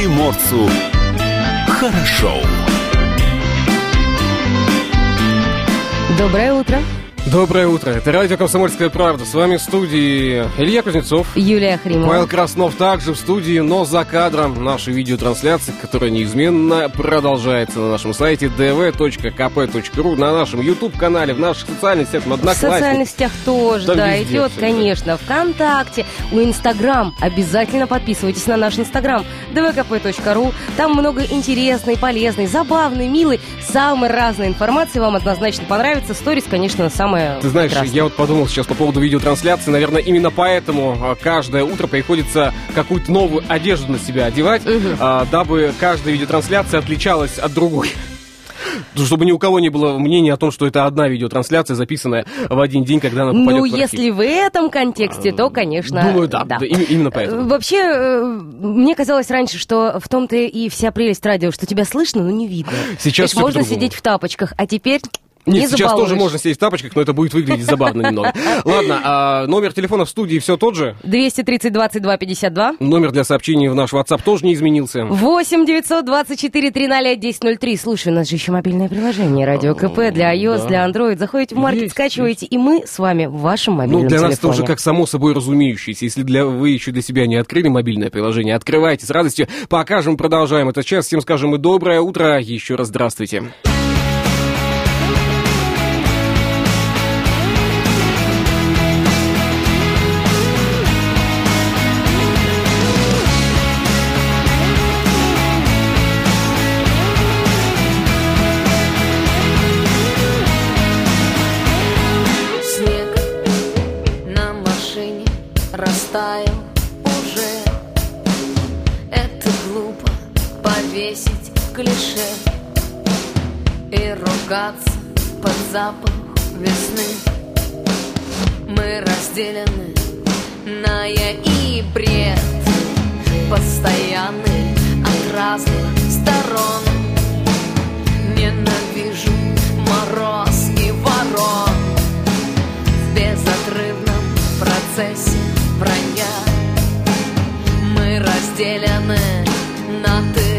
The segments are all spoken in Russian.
приморцу хорошо. Доброе утро. Доброе утро. Это радио «Комсомольская правда». С вами в студии Илья Кузнецов. Юлия Хримова. Павел Краснов также в студии, но за кадром нашей видеотрансляции, которая неизменно продолжается на нашем сайте dv.kp.ru, на нашем YouTube-канале, в наших социальных сетях, в В социальных сетях тоже, Там да, везде идет, всё, конечно. Вконтакте, у Инстаграм. Обязательно подписывайтесь на наш Инстаграм dvkp.ru. Там много интересной, полезной, забавной, милой, самой разной информации. Вам однозначно понравится. Сторис, конечно, самое Ты знаешь, прекрасное. я вот подумал сейчас по поводу видеотрансляции, наверное, именно поэтому а, каждое утро приходится какую-то новую одежду на себя одевать, а, дабы каждая видеотрансляция отличалась от другой. Ну, Чтобы ни у кого не было мнения о том, что это одна видеотрансляция, записанная в один день, когда она попадет Ну, в архив. если в этом контексте, то, конечно, Думаю, да, да, им- именно поэтому. Э, Вообще, э, мне казалось раньше, что в том-то и вся прелесть радио, что тебя слышно, но не видно. Сейчас То есть можно по-другому. сидеть в тапочках, а теперь не Нет, сейчас забалуешь. тоже можно сидеть в тапочках, но это будет выглядеть забавно немного. Ладно, а номер телефона в студии все тот же. 230 22 52. Номер для сообщений в наш WhatsApp тоже не изменился. 8 924 300 1003. Слушай, у нас же еще мобильное приложение Радио КП для iOS, да. для Android. Заходите в маркет, Есть, скачиваете, и мы с вами в вашем мобильном Ну, для нас это телефоне. уже как само собой разумеющееся. Если для вы еще для себя не открыли мобильное приложение, открывайте с радостью. Покажем, продолжаем этот час. Всем скажем и доброе утро. Еще раз здравствуйте. Снег ругаться под запах весны. Мы разделены на я и бред. Постоянный от разных сторон. Ненавижу мороз и ворон. В безотрывном процессе вранья Мы разделены на ты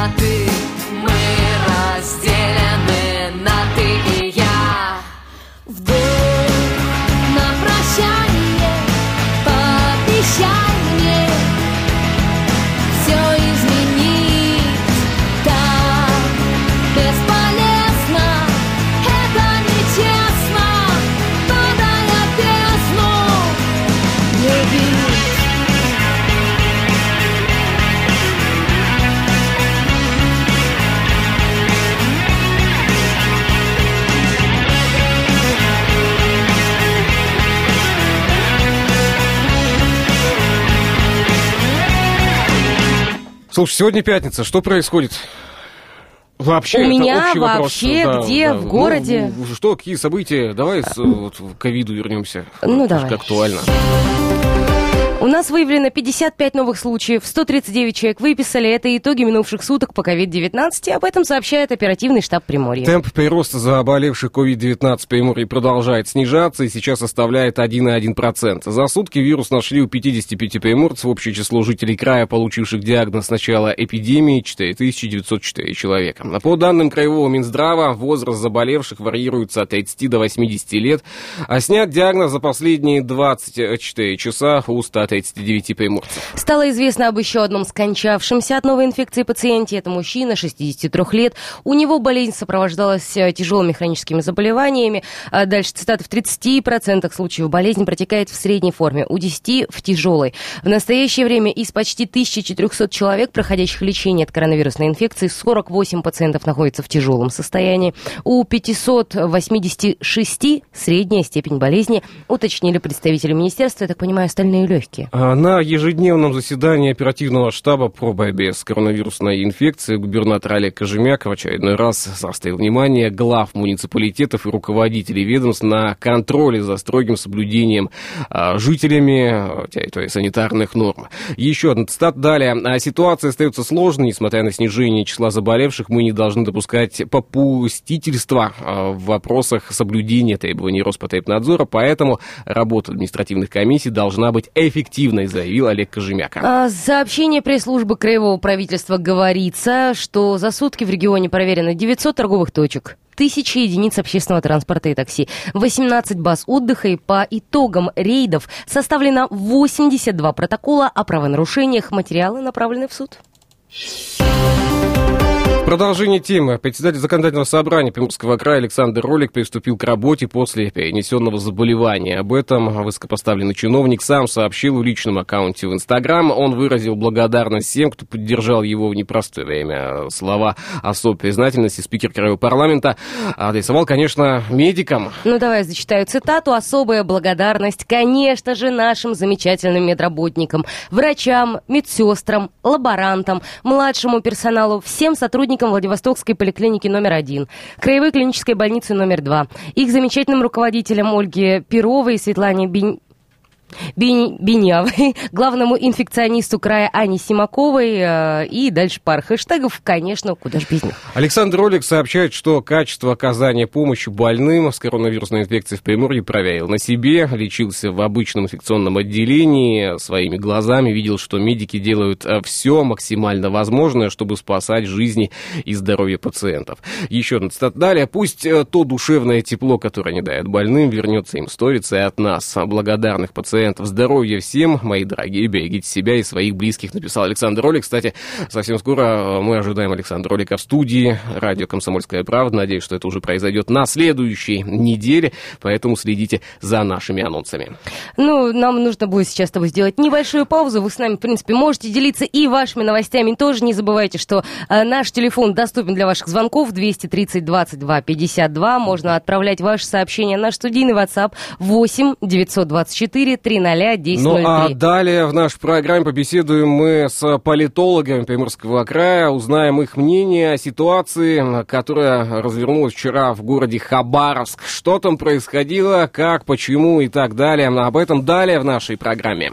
на ты Мы разделены на ты и я Слушай, сегодня пятница. Что происходит? Вообще, У меня вопрос. вообще Да, где? да. В городе? Ну, что, какие события? Давай с, вот, к ковиду вернемся. Ну, давай. актуально. У нас выявлено 55 новых случаев, 139 человек выписали. Это итоги минувших суток по COVID-19. Об этом сообщает оперативный штаб Приморья. Темп прироста заболевших COVID-19 в Приморье продолжает снижаться и сейчас составляет 1,1%. За сутки вирус нашли у 55 приморцев. Общее число жителей края, получивших диагноз с начала эпидемии, 4904 человека. По данным Краевого Минздрава, возраст заболевших варьируется от 30 до 80 лет, а снят диагноз за последние 24 часа у 100 39 приморцев. Стало известно об еще одном скончавшемся от новой инфекции пациенте. Это мужчина, 63 лет. У него болезнь сопровождалась э, тяжелыми хроническими заболеваниями. А дальше цитата. В 30% случаев болезнь протекает в средней форме, у 10 в тяжелой. В настоящее время из почти 1400 человек, проходящих лечение от коронавирусной инфекции, 48 пациентов находятся в тяжелом состоянии. У 586 средняя степень болезни, уточнили представители министерства, я так понимаю, остальные легкие порядке? А, на ежедневном заседании оперативного штаба по борьбе с коронавирусной инфекцией губернатор Олег Кожемяк в очередной раз заострил внимание глав муниципалитетов и руководителей ведомств на контроле за строгим соблюдением а, жителями а, территории санитарных норм. Еще одна цитата далее. А ситуация остается сложной, несмотря на снижение числа заболевших, мы не должны допускать попустительства в вопросах соблюдения требований Роспотребнадзора, поэтому работа административных комиссий должна быть эффективной эффективной, заявил Олег Кожемяка. А, сообщение пресс-службы Краевого правительства говорится, что за сутки в регионе проверено 900 торговых точек тысячи единиц общественного транспорта и такси, 18 баз отдыха и по итогам рейдов составлено 82 протокола о правонарушениях. Материалы направлены в суд. Продолжение темы. Председатель законодательного собрания Приморского края Александр Ролик приступил к работе после перенесенного заболевания. Об этом высокопоставленный чиновник сам сообщил в личном аккаунте в Инстаграм. Он выразил благодарность всем, кто поддержал его в непростое время. Слова особой признательности спикер Краевого парламента адресовал, конечно, медикам. Ну, давай зачитаю цитату. Особая благодарность, конечно же, нашим замечательным медработникам, врачам, медсестрам, лаборантам, младшему персоналу, всем сотрудникам сотрудникам Владивостокской поликлиники номер один, Краевой клинической больницы номер два, их замечательным руководителям Ольге Перовой и Светлане Бень... Бенявой, главному инфекционисту края Ани Симаковой э, и дальше пара хэштегов, конечно, куда же без них. Александр Ролик сообщает, что качество оказания помощи больным с коронавирусной инфекцией в Приморье проверил на себе, лечился в обычном инфекционном отделении, своими глазами видел, что медики делают э, все максимально возможное, чтобы спасать жизни и здоровье пациентов. Еще одна цитата далее. Пусть э, то душевное тепло, которое они дают больным, вернется им сториться и от нас, благодарных пациентов, пациентов. Здоровья всем, мои дорогие, берегите себя и своих близких, написал Александр Ролик. Кстати, совсем скоро э, мы ожидаем Александра Ролика в студии радио «Комсомольская правда». Надеюсь, что это уже произойдет на следующей неделе, поэтому следите за нашими анонсами. Ну, нам нужно будет сейчас с тобой сделать небольшую паузу. Вы с нами, в принципе, можете делиться и вашими новостями. Тоже не забывайте, что э, наш телефон доступен для ваших звонков 230 22 52. Можно отправлять ваши сообщения на студийный WhatsApp 8 924 300 10 Ну а далее в нашей программе побеседуем мы с политологами Приморского края, узнаем их мнение о ситуации, которая развернулась вчера в городе Хабаровск. Что там происходило, как, почему и так далее. Об этом далее в нашей программе.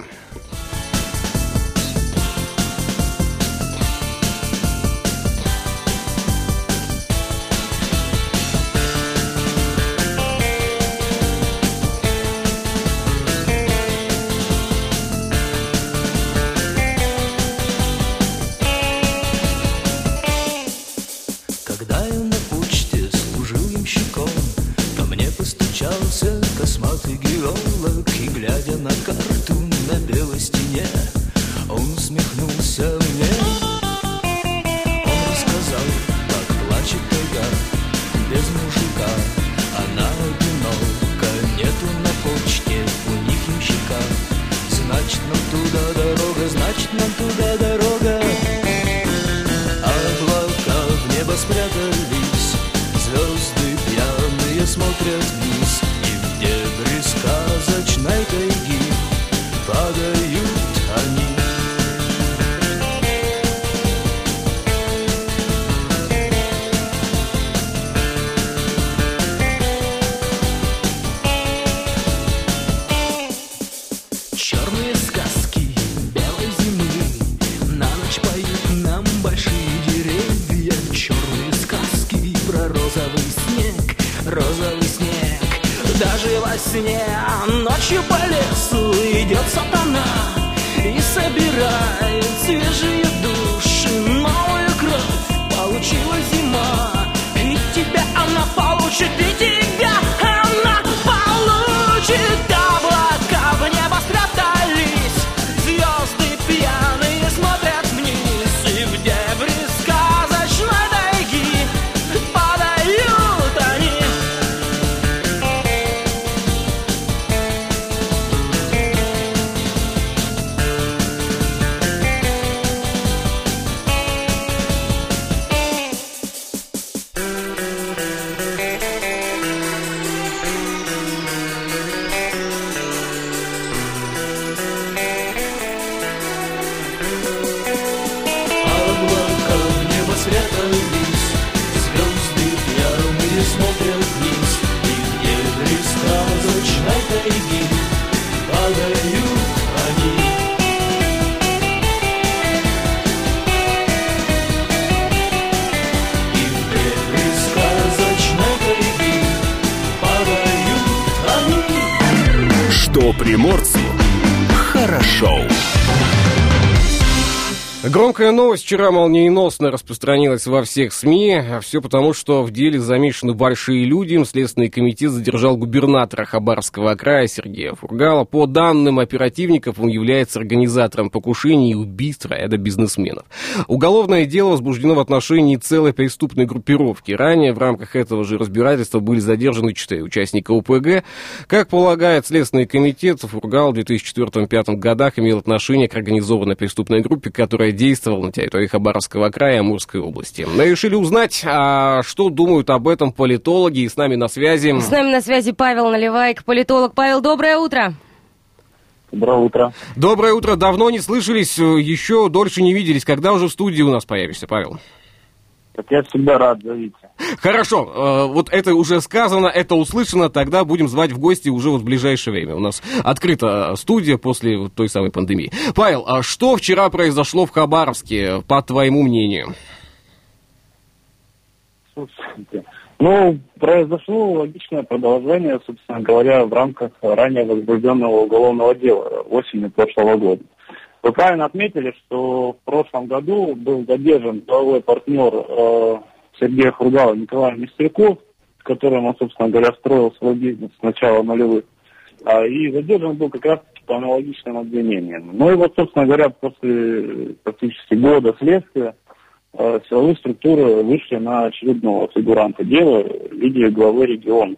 Громкая новость вчера молниеносно распространилась во всех СМИ. А Все потому, что в деле замешаны большие люди. Следственный комитет задержал губернатора Хабаровского края Сергея Фургала. По данным оперативников, он является организатором покушений и убийств ряда бизнесменов. Уголовное дело возбуждено в отношении целой преступной группировки. Ранее в рамках этого же разбирательства были задержаны четыре участника УПГ. Как полагает Следственный комитет, Фургал в 2004-2005 годах имел отношение к организованной преступной группе, которая действовала на территории Хабаровского края и Амурской области. Мы решили узнать, а что думают об этом политологи, и с нами на связи... С нами на связи Павел Наливайк, политолог. Павел, доброе утро. Доброе утро. Доброе утро, давно не слышались, э, еще дольше не виделись. Когда уже в студии у нас появишься, Павел? Так я всегда рад, зовите. Хорошо, э, вот это уже сказано, это услышано, тогда будем звать в гости уже вот в ближайшее время. У нас открыта студия после той самой пандемии. Павел, а что вчера произошло в Хабаровске, по твоему мнению? Слушайте, ну, произошло логичное продолжение, собственно говоря, в рамках ранее возбужденного уголовного дела осенью прошлого года. Вы правильно отметили, что в прошлом году был задержан деловой партнер э, Сергея Хругала Николай Мистряков, с которым он, собственно говоря, строил свой бизнес с начала нулевых. А, и задержан был как раз по аналогичным обвинениям. Ну и вот, собственно говоря, после практически года следствия э, силовые структуры вышли на очередного фигуранта дела виде главы региона.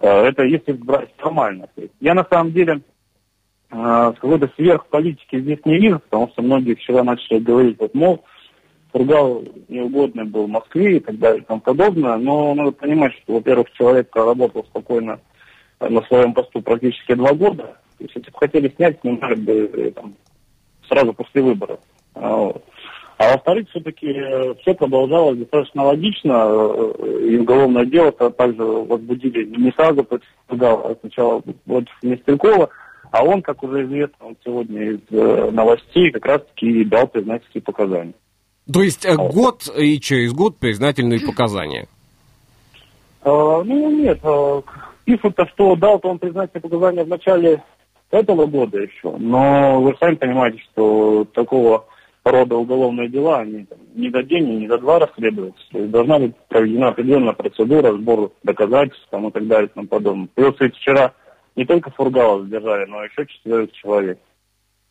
Э, это если брать формально. Я на самом деле какой-то сверхполитики здесь не вижу, потому что многие вчера начали говорить, вот, мол, Фургал неугодный был в Москве и так далее и тому подобное, но надо понимать, что, во-первых, человек работал спокойно э, на своем посту практически два года, то есть, если бы хотели снять, снимали бы э, там, сразу после выборов. А. А во-вторых, все-таки все продолжалось достаточно логично, э, и уголовное дело -то также возбудили не сразу против Фургала, а сначала против Нестрелкова, а он, как уже известно, он сегодня из э, новостей как раз-таки дал признательские показания. То есть э, год и через год признательные показания. А, ну, нет, а, пишут-то, что дал-то он признательные показания в начале этого года еще, но вы сами понимаете, что такого рода уголовные дела, они там, ни за день, ни за два расследуются. То есть должна быть проведена определенная процедура, сбор доказательств там, и так далее и тому подобное. Плюс ведь вчера не только Фургала задержали, но еще четверых человек.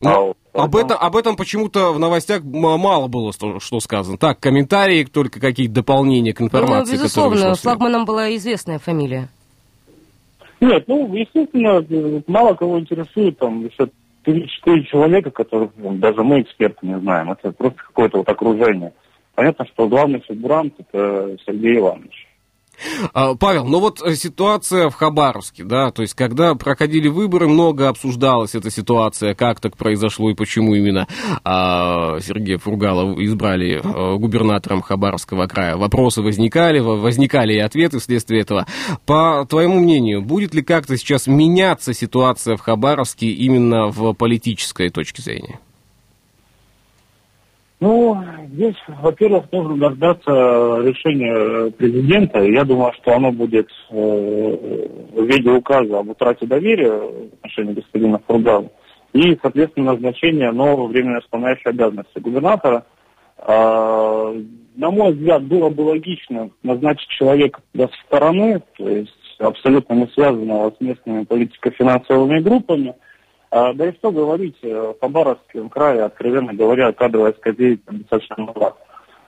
Ну, А об, этом, об этом почему-то в новостях мало было что, что сказано. Так, комментарии, только какие-то дополнения к Ну, информации, которая безусловно, флагманом была известная фамилия. Нет, ну, естественно, мало кого интересует там еще 3-4 человека, которых ну, даже мы, эксперты, не знаем. Это просто какое-то вот окружение. Понятно, что главный фигурант это Сергей Иванович. А, Павел, ну вот э, ситуация в Хабаровске, да, то есть когда проходили выборы, много обсуждалась эта ситуация, как так произошло и почему именно а, Сергея Фургала избрали а, губернатором Хабаровского края. Вопросы возникали, во- возникали и ответы вследствие этого. По твоему мнению, будет ли как-то сейчас меняться ситуация в Хабаровске именно в политической точке зрения? Ну, здесь, во-первых, нужно дождаться решения президента. Я думаю, что оно будет э, в виде указа об утрате доверия в отношении господина Фургала и, соответственно, назначение нового временно исполняющего обязанности губернатора. А, на мой взгляд, было бы логично назначить человека со стороны, то есть абсолютно не связанного с местными политико-финансовыми группами. А, да и что говорить, э, в Хабаровском крае, откровенно говоря, кадровая там достаточно мала.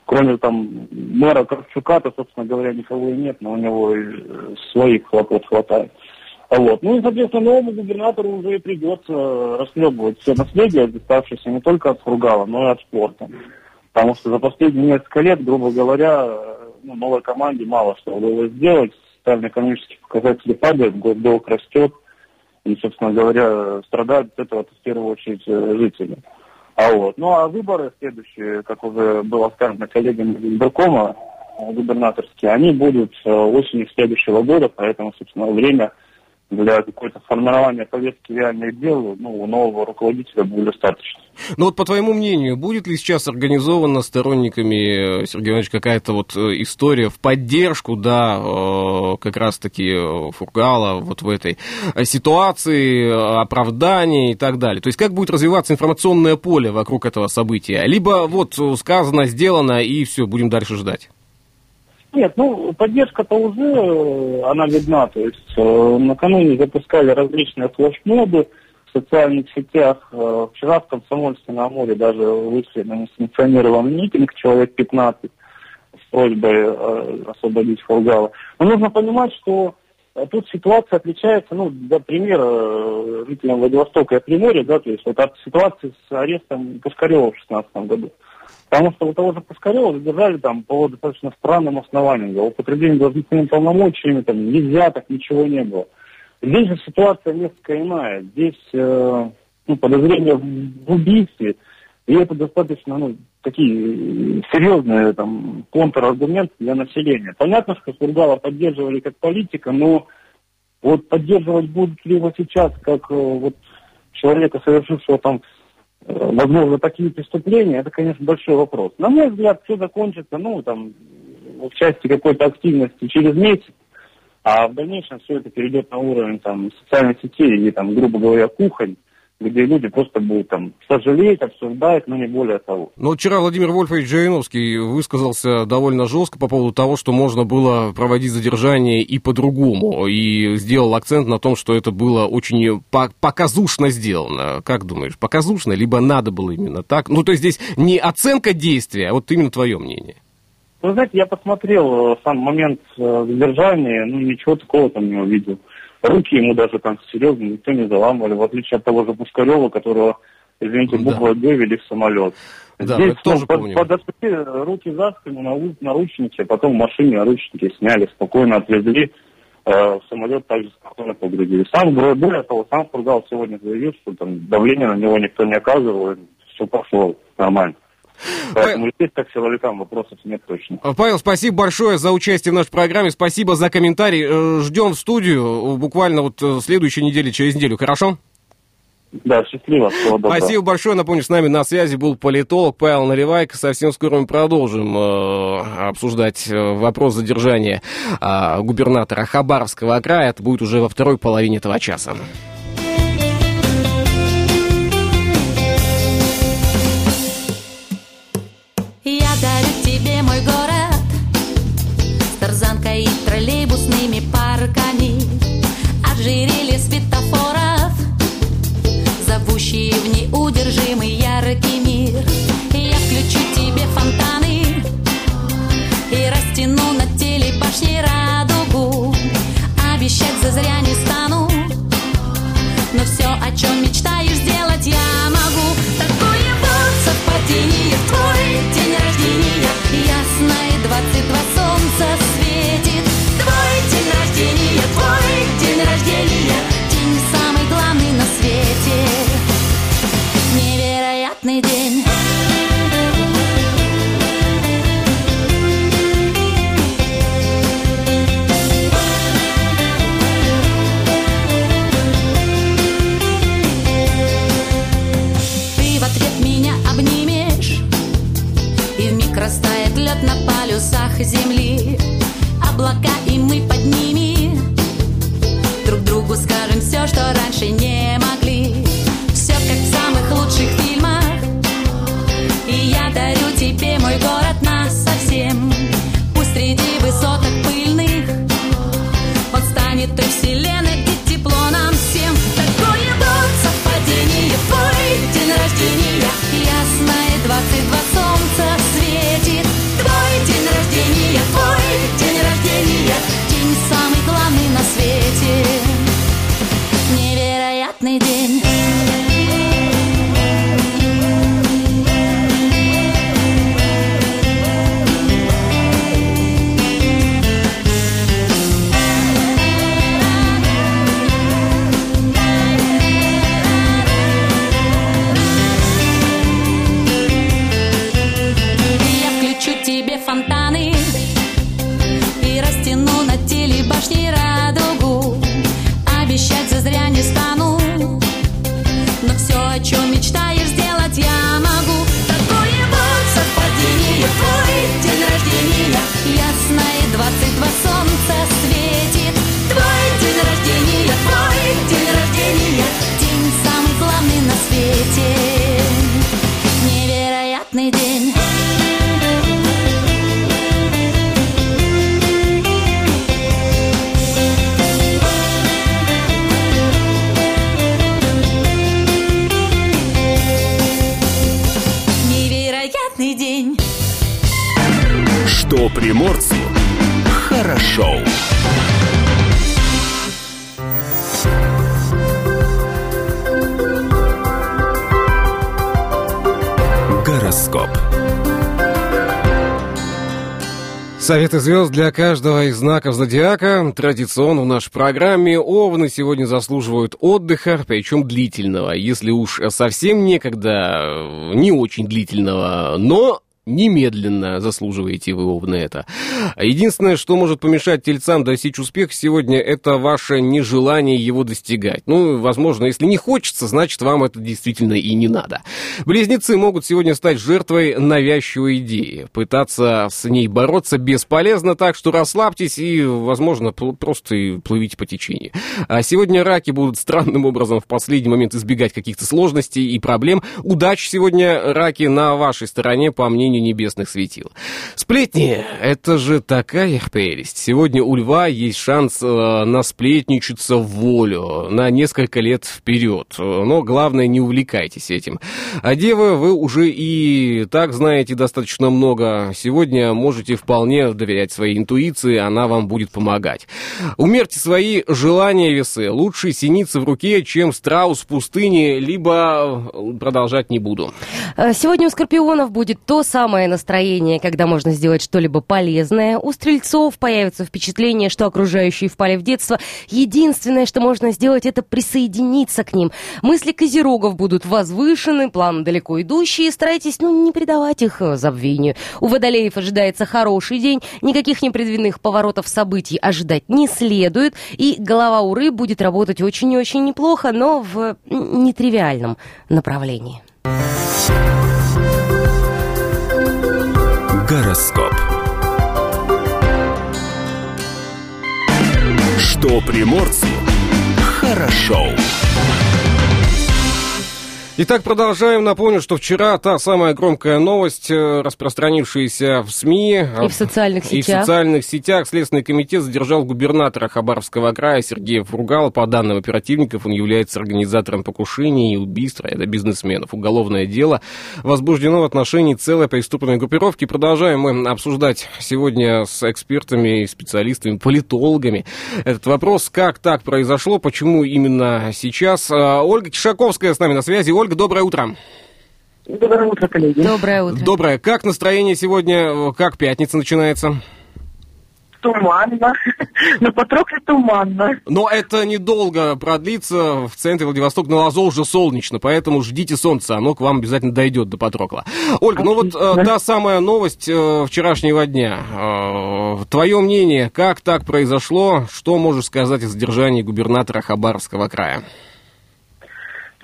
Кроме там мэра Кравчука-то, собственно говоря, никого и нет, но у него и э, своих хлопот хватает. А Вот. Ну и, соответственно, новому губернатору уже и придется расхлебывать все наследие, доставшееся не только от Фургала, но и от спорта. Потому что за последние несколько лет, грубо говоря, ну, новой команде мало что удалось сделать. Социально-экономические показатели падают, госдолг растет. И, собственно говоря, страдают от этого в первую очередь э, жители. А вот. Ну а выборы следующие, как уже было сказано коллегами из э, губернаторские, они будут э, осенью следующего года, поэтому, собственно, время для какой-то формирования повестки реальных дел ну, у нового руководителя будет достаточно. Ну вот по твоему мнению, будет ли сейчас организована сторонниками, э, Сергей Иванович, какая-то вот э, история в поддержку, да, э, как раз-таки Фургала вот в этой ситуации, оправдания и так далее? То есть как будет развиваться информационное поле вокруг этого события? Либо вот сказано, сделано и все, будем дальше ждать? Нет, ну, поддержка-то уже, э, она видна. То есть э, накануне запускали различные флешмобы в социальных сетях. Э, вчера в Комсомольске на море даже вышли на несанкционированный митинг, человек 15, с просьбой э, освободить Фургала. Но нужно понимать, что э, тут ситуация отличается, ну, для примера, э, жителям Владивостока и Приморья, да, то есть вот от ситуации с арестом Пушкарева в 2016 году. Потому что у того же Пускарева задержали там по достаточно странным основаниям. За употребление должностными полномочиями, там, нельзя, так ничего не было. Здесь же ситуация несколько иная. Здесь э, ну, подозрения в убийстве, и это достаточно, ну, такие серьезные там контраргументы для населения. Понятно, что Сургала поддерживали как политика, но вот поддерживать будут ли его сейчас как э, вот человека, совершившего там Э, возможно, такие преступления, это, конечно, большой вопрос. На мой взгляд, все закончится, ну, там, в части какой-то активности через месяц, а в дальнейшем все это перейдет на уровень там, социальной сети или, там, грубо говоря, кухонь, где люди просто будут там сожалеть, обсуждать, но не более того. Но вчера Владимир Вольфович Жириновский высказался довольно жестко по поводу того, что можно было проводить задержание и по-другому, и сделал акцент на том, что это было очень показушно сделано. Как думаешь, показушно, либо надо было именно так? Ну, то есть здесь не оценка действия, а вот именно твое мнение. Вы знаете, я посмотрел э, сам момент э, задержания, ну, ничего такого там не увидел. Руки ему даже там серьезно никто не заламывали, в отличие от того же Пускарева, которого, извините, буквой да. Г вели в самолет. Да, Здесь тоже под, подошли руки за спину, на, наручники, потом в машине наручники сняли, спокойно отвезли э, в самолет, также спокойно погрузили. Сам, более того, сам Фургал сегодня заявил, что там давление на него никто не оказывал, все пошло нормально. Поэтому здесь как силовикам вопросов нет точно. Павел, спасибо большое за участие в нашей программе, спасибо за комментарий. Э, ждем в студию буквально вот э, следующей неделе, через неделю, хорошо? Да, счастливо. Всего доброго. Спасибо большое. Напомню, с нами на связи был политолог Павел Наливайко. Совсем скоро мы продолжим э, обсуждать э, вопрос задержания э, губернатора Хабаровского края. Это будет уже во второй половине этого часа. Зовущие в неудержимый яркий приятный день. О чем мечтаешь Советы звезд для каждого из знаков зодиака. Традиционно в нашей программе Овны сегодня заслуживают отдыха, причем длительного. Если уж совсем некогда, не очень длительного, но немедленно заслуживаете вы овны это. Единственное, что может помешать тельцам достичь успеха сегодня, это ваше нежелание его достигать. Ну, возможно, если не хочется, значит, вам это действительно и не надо. Близнецы могут сегодня стать жертвой навязчивой идеи. Пытаться с ней бороться бесполезно, так что расслабьтесь и, возможно, просто плывите по течению. А сегодня раки будут странным образом в последний момент избегать каких-то сложностей и проблем. Удачи сегодня, раки, на вашей стороне, по мнению небесных светил. Сплетни — это же такая прелесть. Сегодня у льва есть шанс э, насплетничаться в волю на несколько лет вперед. Но главное, не увлекайтесь этим. А девы, вы уже и так знаете достаточно много. Сегодня можете вполне доверять своей интуиции, она вам будет помогать. Умерьте свои желания весы. Лучше синицы в руке, чем страус в пустыне, либо э, продолжать не буду. Э, Сегодня у скорпионов будет то самое настроение, когда можно сделать что-либо полезное. У стрельцов появится впечатление, что окружающие впали в детство. Единственное, что можно сделать, это присоединиться к ним. Мысли козерогов будут возвышены, планы далеко идущие. Старайтесь, ну, не придавать их э, забвению. У водолеев ожидается хороший день. Никаких непредвиденных поворотов событий ожидать не следует. И голова у рыб будет работать очень и очень неплохо, но в нетривиальном направлении. Гороскоп. Что приморцу хорошо. Итак, продолжаем. Напомню, что вчера та самая громкая новость, э, распространившаяся в СМИ. И в социальных И в сетях. социальных сетях Следственный комитет задержал губернатора Хабаровского края Сергея Фургала. По данным оперативников, он является организатором покушений и убийств ряда бизнесменов. Уголовное дело возбуждено в отношении целой преступной группировки. Продолжаем мы обсуждать сегодня с экспертами, специалистами, политологами этот вопрос. Как так произошло, почему именно сейчас? А, Ольга Кишаковская с нами на связи. Ольга, доброе утро. Доброе утро, коллеги. Доброе утро. Доброе. Как настроение сегодня? Как пятница начинается? Туманно. На Патрохе туманно. Но это недолго продлится. В центре Владивосток на Лазо уже солнечно, поэтому ждите солнца, оно к вам обязательно дойдет до Патрокла. Ольга, ну вот э, та самая новость э, вчерашнего дня. Э, твое мнение, как так произошло? Что можешь сказать о задержании губернатора Хабаровского края?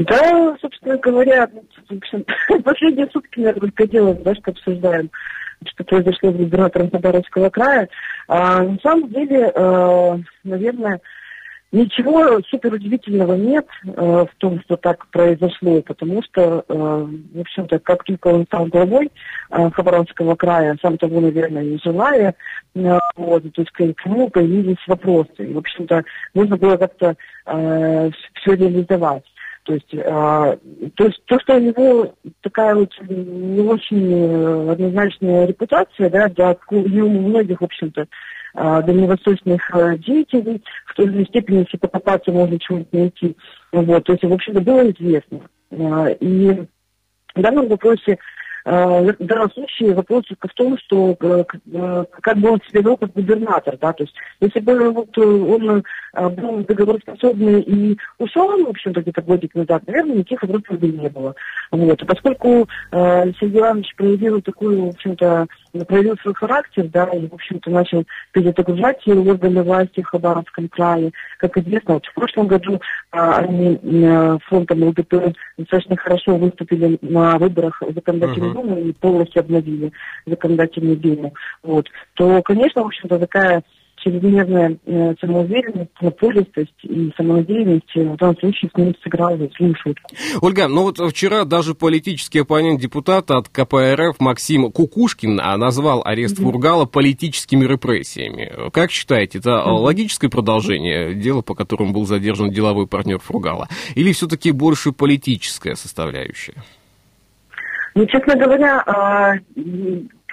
Да, собственно говоря, ну, в общем, последние сутки, наверное, только делаем, да, что обсуждаем, что произошло с губернатором Хабаровского края. А, на самом деле, э, наверное, Ничего супер удивительного нет э, в том, что так произошло, потому что, э, в общем-то, как только он стал главой э, Хабаровского края, сам того, наверное, не желая, э, вот, то есть к, нему появились вопросы. И, в общем-то, нужно было как-то э, все реализовать. То есть, э, то есть то, что у него такая вот не очень э, однозначная репутация, да, для у многих, в общем-то, э, дальневосточных э, деятелей, в той же степени, если покопаться, можно чего-нибудь найти. Вот, то есть, в общем-то, было известно. Э, и в данном вопросе э, случае вопрос только в том, что э, э, как бы он себя вел как губернатор, да, то есть если бы вот он был договороспособный и ушел, в общем-то, где-то годик назад, наверное, никаких вопросов бы не было. Вот. И поскольку Сергей Иванович проявил такую, в общем-то, проявил свой характер, да, и, в общем-то, начал перезагружать органы власти в Хабаровском крае, как известно, вот в прошлом году а, они э, фронтом ЛДПР достаточно хорошо выступили на выборах законодательной думы и полностью обновили законодательную думу. Вот. То, конечно, в общем-то, такая чрезмерная э, самоуверенность, напористость и самонадеянность э, в данном случае с ним сыграла злую шутку. Ольга, ну вот вчера даже политический оппонент депутата от КПРФ Максим Кукушкин а, назвал арест Фургала политическими репрессиями. Как считаете, это логическое продолжение дела, по которому был задержан деловой партнер Фургала? Или все-таки больше политическая составляющая? Ну, честно говоря, а,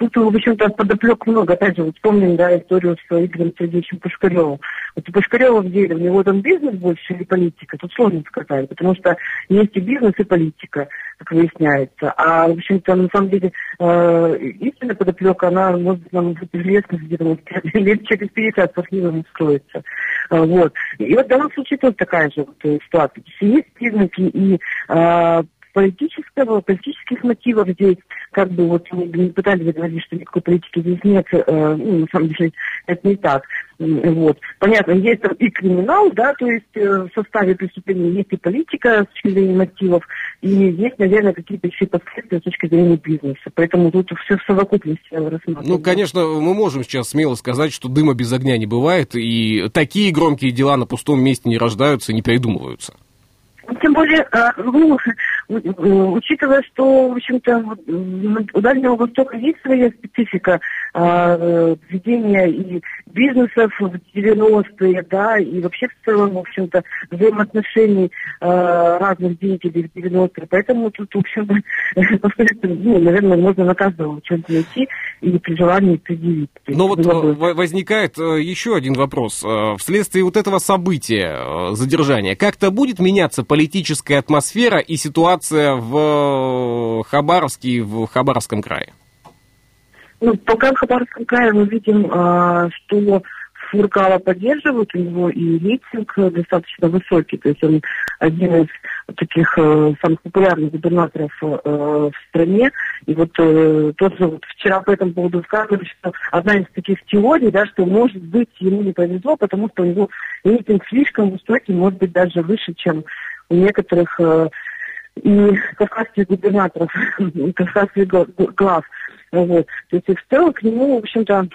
тут, в общем-то, подоплек много. Опять же, вот вспомним, да, историю с Игорем Сергеевичем Пушкаревым. Вот у Пушкарева в деле, у него там бизнес больше или политика, тут сложно сказать, потому что есть и бизнес, и политика, как выясняется. А, в общем-то, на самом деле, э, истинная подоплека, она может нам будет известна где-то вот, лет через 50 с архивами скроется. А, Вот. И вот в данном случае тоже такая же вот, э, ситуация. Есть признаки и а, политического, политических мотивов здесь, как бы вот мы не пытались говорить, что никакой политики здесь нет, э, ну, на самом деле это не так. Вот. Понятно, есть там и криминал, да, то есть э, в составе преступления есть и политика с точки зрения мотивов, и есть, наверное, какие-то еще последствия с точки зрения бизнеса. Поэтому тут все в совокупности я рассматриваю. Ну, конечно, мы можем сейчас смело сказать, что дыма без огня не бывает, и такие громкие дела на пустом месте не рождаются, не придумываются. Тем более, а, ну, учитывая, что, в общем-то, у Дальнего Востока есть своя специфика а, э, ведения и бизнесов в 90-е, да, и вообще в целом, в общем-то, взаимоотношений а, разных деятелей в 90-е. Поэтому тут, в общем-то, ну, наверное, можно на каждого что-нибудь найти и при желании предъявить. Но вот э, во- возникает э, еще один вопрос. Э, Вследствие вот этого события, э, задержания, как-то будет меняться политическая атмосфера и ситуация в э, Хабаровске и в Хабаровском крае? Ну, пока в Хабаровском крае мы видим, а, что Фуркала поддерживают, у него и рейтинг достаточно высокий, то есть он один из таких э, самых популярных губернаторов э, в стране. И вот э, тоже вот вчера по этому поводу сказали, что одна из таких теорий, да, что может быть ему не повезло, потому что у него рейтинг слишком высокий, может быть даже выше, чем у некоторых и кавказских губернаторов, кавказских гла- глав. Вот. То есть в целом к нему, в общем-то,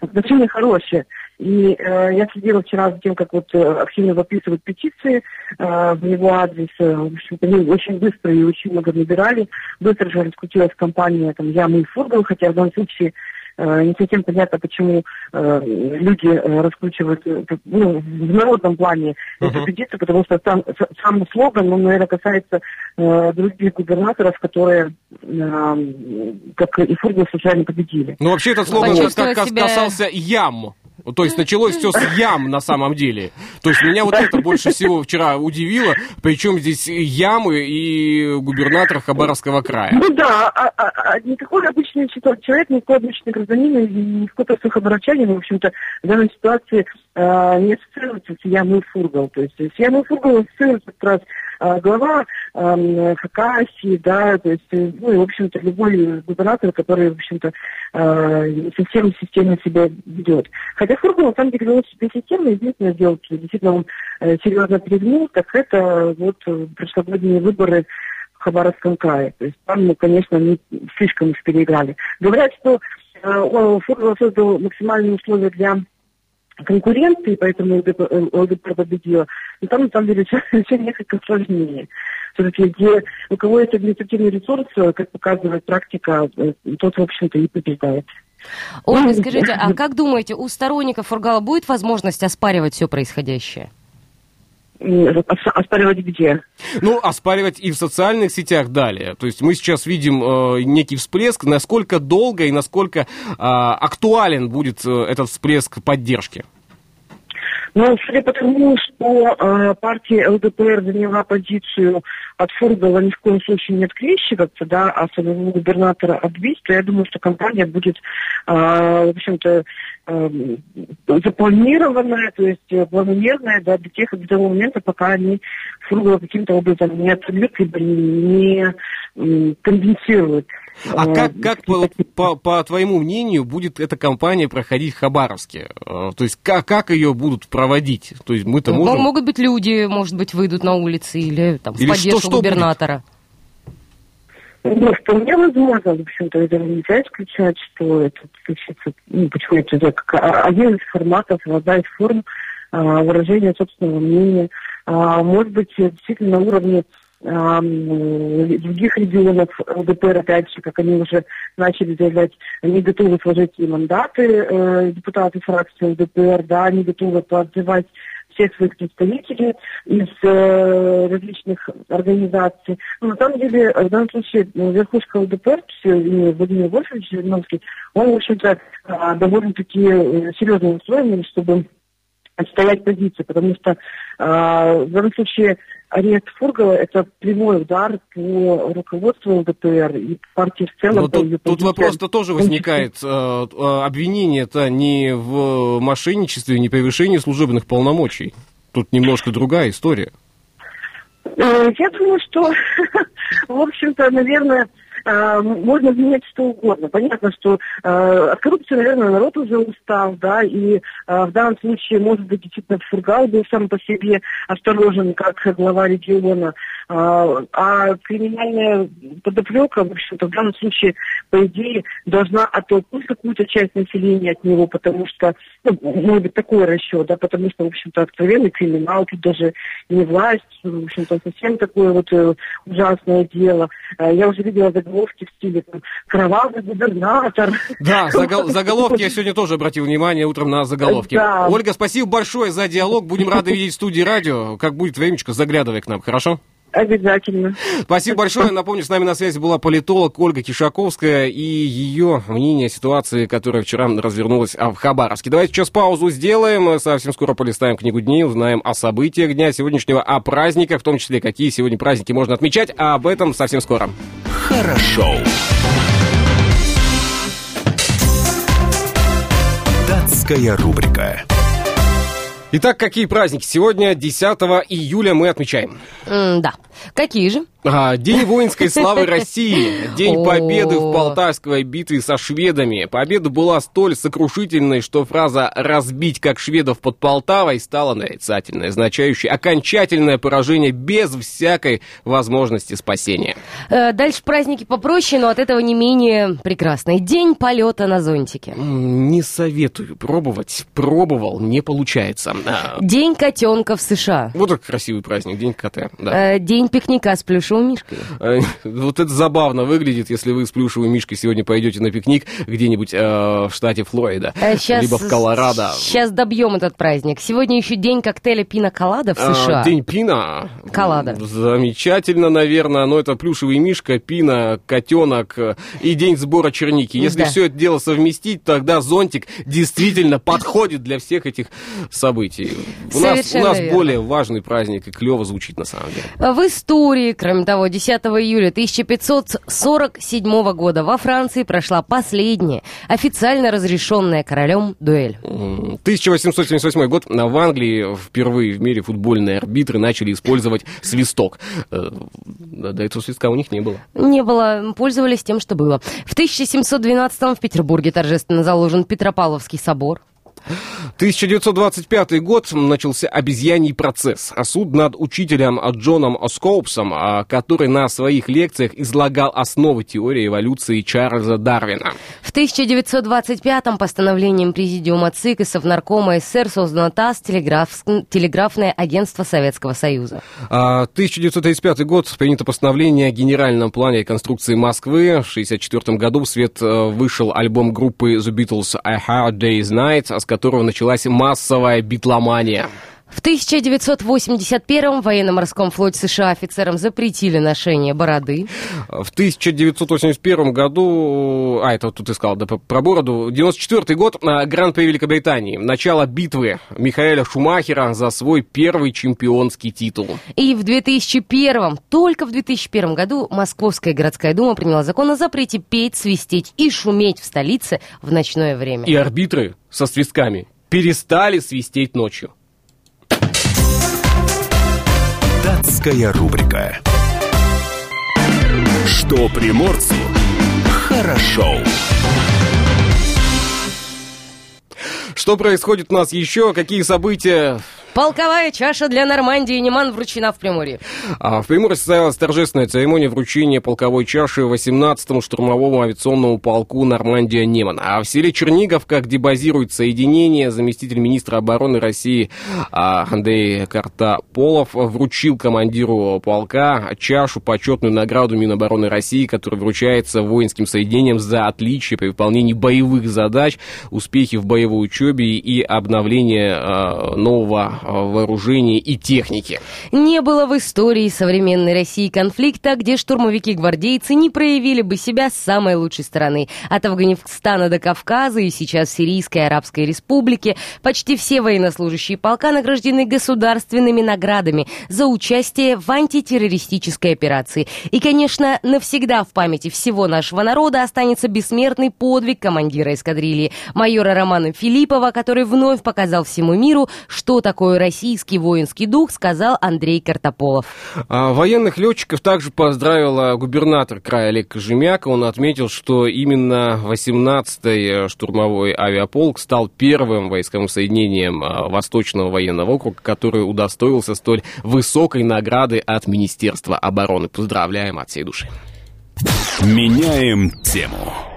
отношения хорошие. И э, я следила вчера за тем, как вот э, активно выписывают петиции э, в его адрес. Э, в общем-то, они очень быстро и очень много набирали. Быстро же раскрутилась компания там, «Ямы и Фургал», хотя в данном случае не совсем понятно, почему э, люди э, раскручивают э, ну, в народном плане эту Мгм. петицию, потому что сам, сам слоган, он, наверное, касается э, других губернаторов, которые, э, как и Фургал, случайно победили. Ну, вообще этот слоган как- себя- касался ям. То есть началось все с ям на самом деле. То есть меня вот это больше всего вчера удивило. Причем здесь ямы и губернатор Хабаровского края. Ну да, а, а- а никакой обычный человек, никакой обычный гражданин никакой простой хабаровчанин, в общем-то, в данной ситуации э, не ассоциируется с Ямой Фургал. То есть с Ямой Фургал ассоциируется как раз глава э, Хакасии, да, то есть, э, ну и, в общем-то, любой губернатор, который, в общем-то, э, не совсем системно себя ведет. Хотя Фургал, на самом деле, вел себя системно, единственное дело, что действительно он э, серьезно перегнул, так это вот э, прошлогодние выборы в Хабаровском крае. То есть там, ну, конечно, они слишком их переиграли. Говорят, что э, Фургал создал максимальные условия для конкуренты, и поэтому ЛДП, ЛДПР победила. Но там, на самом деле, все, несколько сложнее. Все-таки, где у кого есть административный ресурс, э, как показывает практика, э, тот, в общем-то, и побеждает. Ольга, скажите, а как думаете, у сторонников Фургала будет возможность оспаривать все происходящее? Оспаривать где? Ну, оспаривать и в социальных сетях далее. То есть мы сейчас видим э, некий всплеск, насколько долго и насколько а, актуален будет э, этот всплеск поддержки. Ну, судя по тому, что э, партия ЛДПР заняла позицию от Фургала ни в коем случае не открещиваться, да, а самого губернатора отбить, то я думаю, что компания будет, э, в общем-то, э, запланированная, то есть э, планомерная, да, до тех до того момента, пока они Фургала каким-то образом не отобьют, либо не м, компенсируют. А как, как по, по, по твоему мнению, будет эта кампания проходить в Хабаровске? Э, То есть как, как ее будут проводить? То есть мы-то Ну, можем... Могут быть люди, может быть, выйдут на улицы или там, в Или что- поддержку что будет? губернатора. Ну, вполне возможно, в общем-то, это нельзя исключать, что это случится, ну, почему это как а- один из форматов, одна из форм а, выражения собственного мнения. А, может быть, действительно на уровне других регионов ЛДПР, опять же, как они уже начали заявлять, они готовы сложить и мандаты, э, депутаты фракции ЛДПР, да, они готовы поотзывать всех своих представителей из э, различных организаций. Но на самом деле, в данном случае, ну, верхушка ЛДПР, Владимир Вольфович Жириновский, он, в общем-то, а, довольно-таки э, серьезно настроен, чтобы отстоять позиции, потому что а, в данном случае арест Фургала – это прямой удар по руководству ЛДПР и партии в целом. Но по ее тут, тут позициям. вопрос-то тоже возникает. Э, э, Обвинение-то не в мошенничестве, не превышении служебных полномочий. Тут немножко другая история. Э, Я думаю, что, в общем-то, наверное, э, можно обвинять что угодно. Понятно, что э, от коррупции, наверное, народ уже устал, да, и э, в данном случае, может быть, действительно Фургал был сам по себе осторожен, как глава региона, а, а криминальная подоплека, в общем-то, в данном случае, по идее, должна оттолкнуть какую-то часть населения от него, потому что, ну, может быть, такой расчет, да, потому что, в общем-то, откровенный криминал, тут даже не власть, в общем-то, совсем такое вот э, ужасное дело. Э, Я уже видела заголовки в стиле там, «Кровавый губернатор». Да, загол- заголовки я сегодня тоже обратил внимание утром на заголовки. Да. Ольга, спасибо большое за диалог. Будем рады видеть в студии радио. Как будет времечко, заглядывай к нам, хорошо? Обязательно. Спасибо большое. Напомню, с нами на связи была политолог Ольга Кишаковская и ее мнение о ситуации, которая вчера развернулась в Хабаровске. Давайте сейчас паузу сделаем. Совсем скоро полистаем книгу дней, узнаем о событиях дня сегодняшнего, о праздниках, в том числе, какие сегодня праздники можно отмечать. А об этом совсем скоро. Хорошо. Датская рубрика. Итак, какие праздники? Сегодня, 10 июля, мы отмечаем. М, да. Какие же? А, День воинской славы России, День победы в Полтавской битве со шведами. Победа была столь сокрушительной, что фраза «разбить как шведов под Полтавой» стала нарицательной, означающей окончательное поражение без всякой возможности спасения. Э, Дальше праздники попроще, но от этого не менее прекрасный. День полета на зонтике. Не советую пробовать. Пробовал, не получается. А, День котенка в США. Вот это красивый праздник, День кота. Да. Э, День пикника с плюшевым мишкой. Э, Вот это забавно выглядит, если вы с плюшевой мишкой сегодня пойдете на пикник где-нибудь э, в штате Флорида, Э, щас- либо в Колорадо. Сейчас добьем этот праздник. Сегодня еще день коктейля пина колада в А, США. День пина. Коллада. Замечательно, наверное. Но это плюшевый мишка, пина, котенок э, и день сбора черники. Если Да. все это дело совместить, тогда зонтик действительно подходит для всех этих событий. У нас, у нас верно. более важный праздник и клево звучит на самом деле. В истории, кроме того, 10 июля 1547 года во Франции прошла последняя официально разрешенная королем дуэль. М, 1878 год. В Англии впервые в мире футбольные арбитры начали использовать свисток. Э, до этого свистка у них не было. Не было, пользовались тем, что было. В 1712 в Петербурге торжественно заложен Петропавловский собор. 1925 год начался обезьяний процесс. А суд над учителем Джоном Скоупсом, а, который на своих лекциях излагал основы теории эволюции Чарльза Дарвина. В 1925-м постановлением Президиума ЦИК и Совнаркома СССР создано ТАСС, телеграф, телеграфное агентство Советского Союза. А, 1935 год принято постановление о генеральном плане реконструкции Москвы. В 1964 году в свет э, вышел альбом группы The Beatles «A Hard Day's Night», которого началась массовая битломания. В 1981-м в военно-морском флоте США офицерам запретили ношение бороды. В 1981 году, а, это вот тут искал, да, про бороду, 94 год, а, Гран-при Великобритании, начало битвы Михаэля Шумахера за свой первый чемпионский титул. И в 2001-м, только в 2001 году, Московская городская дума приняла закон о запрете петь, свистеть и шуметь в столице в ночное время. И арбитры со свистками перестали свистеть ночью. Датская рубрика. Что приморцу хорошо. Что происходит у нас еще? Какие события? Полковая чаша для Нормандии Неман вручена в Приморье. А в Приморье состоялась торжественная церемония вручения полковой чаши 18-му штурмовому авиационному полку Нормандия Неман. А в селе Черниговка, где базирует соединение, заместитель министра обороны России а, Андрей Картополов вручил командиру полка чашу, почетную награду Минобороны России, которая вручается воинским соединениям за отличие при выполнении боевых задач, успехи в боевой учебе и обновление а, нового вооружения и техники. Не было в истории современной России конфликта, где штурмовики-гвардейцы не проявили бы себя с самой лучшей стороны. От Афганистана до Кавказа и сейчас Сирийской Арабской Республики почти все военнослужащие полка награждены государственными наградами за участие в антитеррористической операции. И, конечно, навсегда в памяти всего нашего народа останется бессмертный подвиг командира эскадрильи майора Романа Филиппова, который вновь показал всему миру, что такое российский воинский дух, сказал Андрей Картополов. А, военных летчиков также поздравила губернатор края Олег Кожемяк. Он отметил, что именно 18-й штурмовой авиаполк стал первым войсковым соединением а, Восточного военного округа, который удостоился столь высокой награды от Министерства обороны. Поздравляем от всей души. Меняем тему.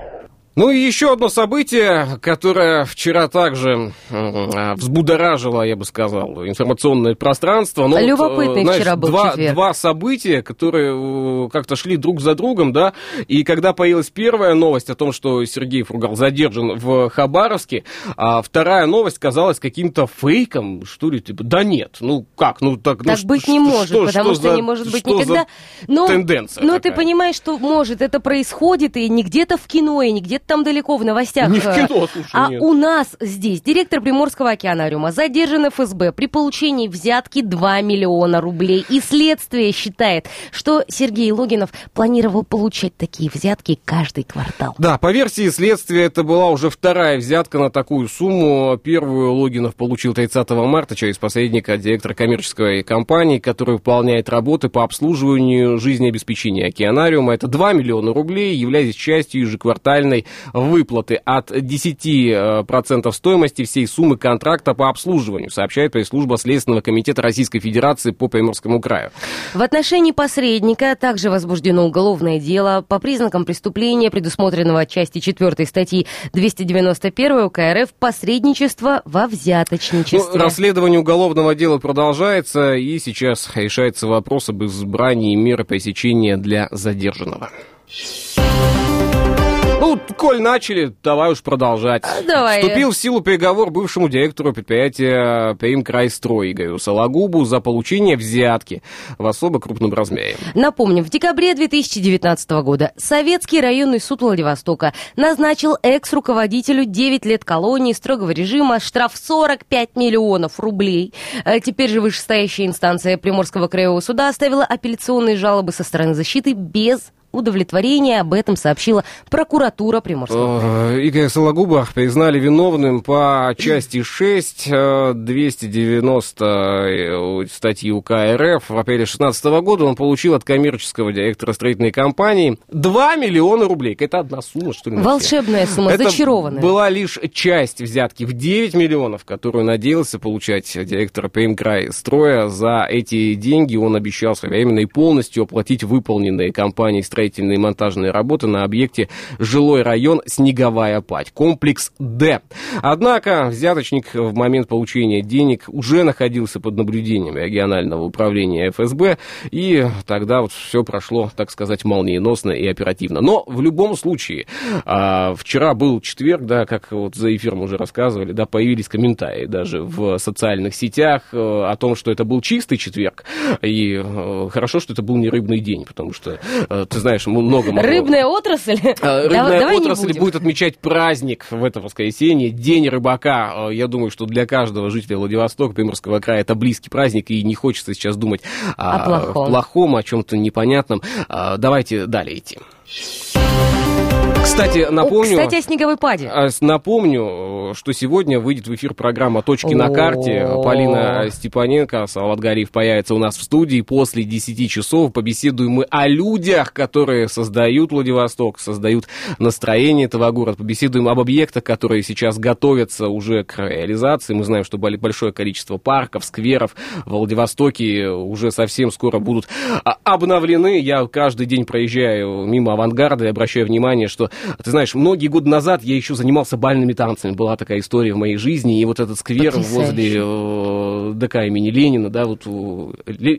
Ну и еще одно событие, которое вчера также э, взбудоражило, я бы сказал, информационное пространство. Но Любопытный вот, знаешь, вчера был два, четверг. два события, которые э, как-то шли друг за другом, да, и когда появилась первая новость о том, что Сергей Фругал задержан в Хабаровске, а вторая новость казалась каким-то фейком, что ли, типа, да нет, ну как, ну так... ну, Так что- быть не что- может, потому что, за- не может быть что никогда. Но, тенденция но ты такая? понимаешь, что может это происходит и не где-то в кино, и не где-то там далеко в новостях. Не в э, кино, слушай, А нет. у нас здесь директор Приморского океанариума задержан ФСБ при получении взятки 2 миллиона рублей. И следствие считает, что Сергей Логинов планировал получать такие взятки каждый квартал. Да, по версии следствия, это была уже вторая взятка на такую сумму. Первую Логинов получил 30 марта через посредника директора коммерческой компании, который выполняет работы по обслуживанию жизнеобеспечения океанариума. Это 2 миллиона рублей, являясь частью ежеквартальной выплаты от 10% стоимости всей суммы контракта по обслуживанию, сообщает пресс-служба Следственного комитета Российской Федерации по Приморскому краю. В отношении посредника также возбуждено уголовное дело по признакам преступления, предусмотренного части 4 статьи 291 УК РФ «Посредничество во взяточничестве». Ну, расследование уголовного дела продолжается, и сейчас решается вопрос об избрании меры пресечения для задержанного. Ну, коль начали, давай уж продолжать. давай. Вступил в силу приговор бывшему директору предприятия «Примкрайстрой» Игорю Сологубу за получение взятки в особо крупном размере. Напомним, в декабре 2019 года Советский районный суд Владивостока назначил экс-руководителю 9 лет колонии строгого режима штраф 45 миллионов рублей. Э, Теперь же вышестоящая инстанция Приморского краевого суда оставила апелляционные жалобы со стороны защиты без удовлетворения. Об этом сообщила прокуратура Приморского края. Э, Игоря Сологуба признали виновным по части 6, э, 290 э, статьи УК РФ. В апреле 2016 года он получил от коммерческого директора строительной компании 2 миллиона рублей. Это одна сумма, что ли? Волшебная сумма, Это зачарованная. была лишь часть взятки в 9 миллионов, которую надеялся получать директор Пеймкрай строя. За эти деньги он обещал своевременно и полностью оплатить выполненные компанией строительные и монтажные работы на объекте жилой район Снеговая Пать, комплекс Д. Однако взяточник в момент получения денег уже находился под наблюдением регионального управления ФСБ, и тогда вот все прошло, так сказать, молниеносно и оперативно. Но в любом случае, а, вчера был четверг, да, как вот за эфиром уже рассказывали, да, появились комментарии даже в социальных сетях э, о том, что это был чистый четверг, и э, хорошо, что это был не рыбный день, потому что, э, ты знаешь, много могло- Рыбная отрасль? а, Рыбная давай отрасль будет отмечать праздник в это воскресенье, День рыбака. А, Я думаю, что для каждого жителя Владивостока, Приморского края, это близкий праздник, и не хочется сейчас думать О плохом. плохом, о чем-то непонятном. А, Давайте далее идти. Кстати, О, напомню... Кстати, о снеговой паде. А, Напомню, что сегодня выйдет в эфир программа «Точки на карте». О. Полина Степаненко, Салават Гариев появится у нас в студии. После 10 часов побеседуем мы о людях, которые создают Владивосток, создают настроение этого города. Побеседуем об объектах, которые сейчас готовятся уже к реализации. Мы знаем, что большое количество парков, скверов в Владивостоке уже совсем скоро будут а, обновлены. Я каждый день проезжаю мимо авангарда и обращаю внимание, что, ты знаешь, многие годы назад я еще занимался бальными танцами. Была такая история в моей жизни. И вот этот сквер Потрясающе. возле э, ДК имени Ленина, да, вот э,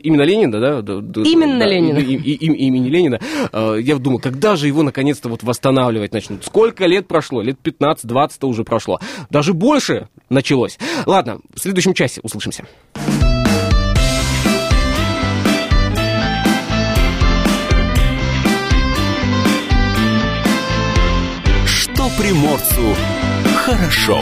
именно Ленина, да? Именно да, Ленина. и- и- и- имени Ленина. Э, Я думал, когда же его наконец-то вот восстанавливать начнут? Сколько лет прошло? Лет 15-20 уже прошло. Даже больше началось. Ладно, в следующем часе услышимся. Приморцу хорошо.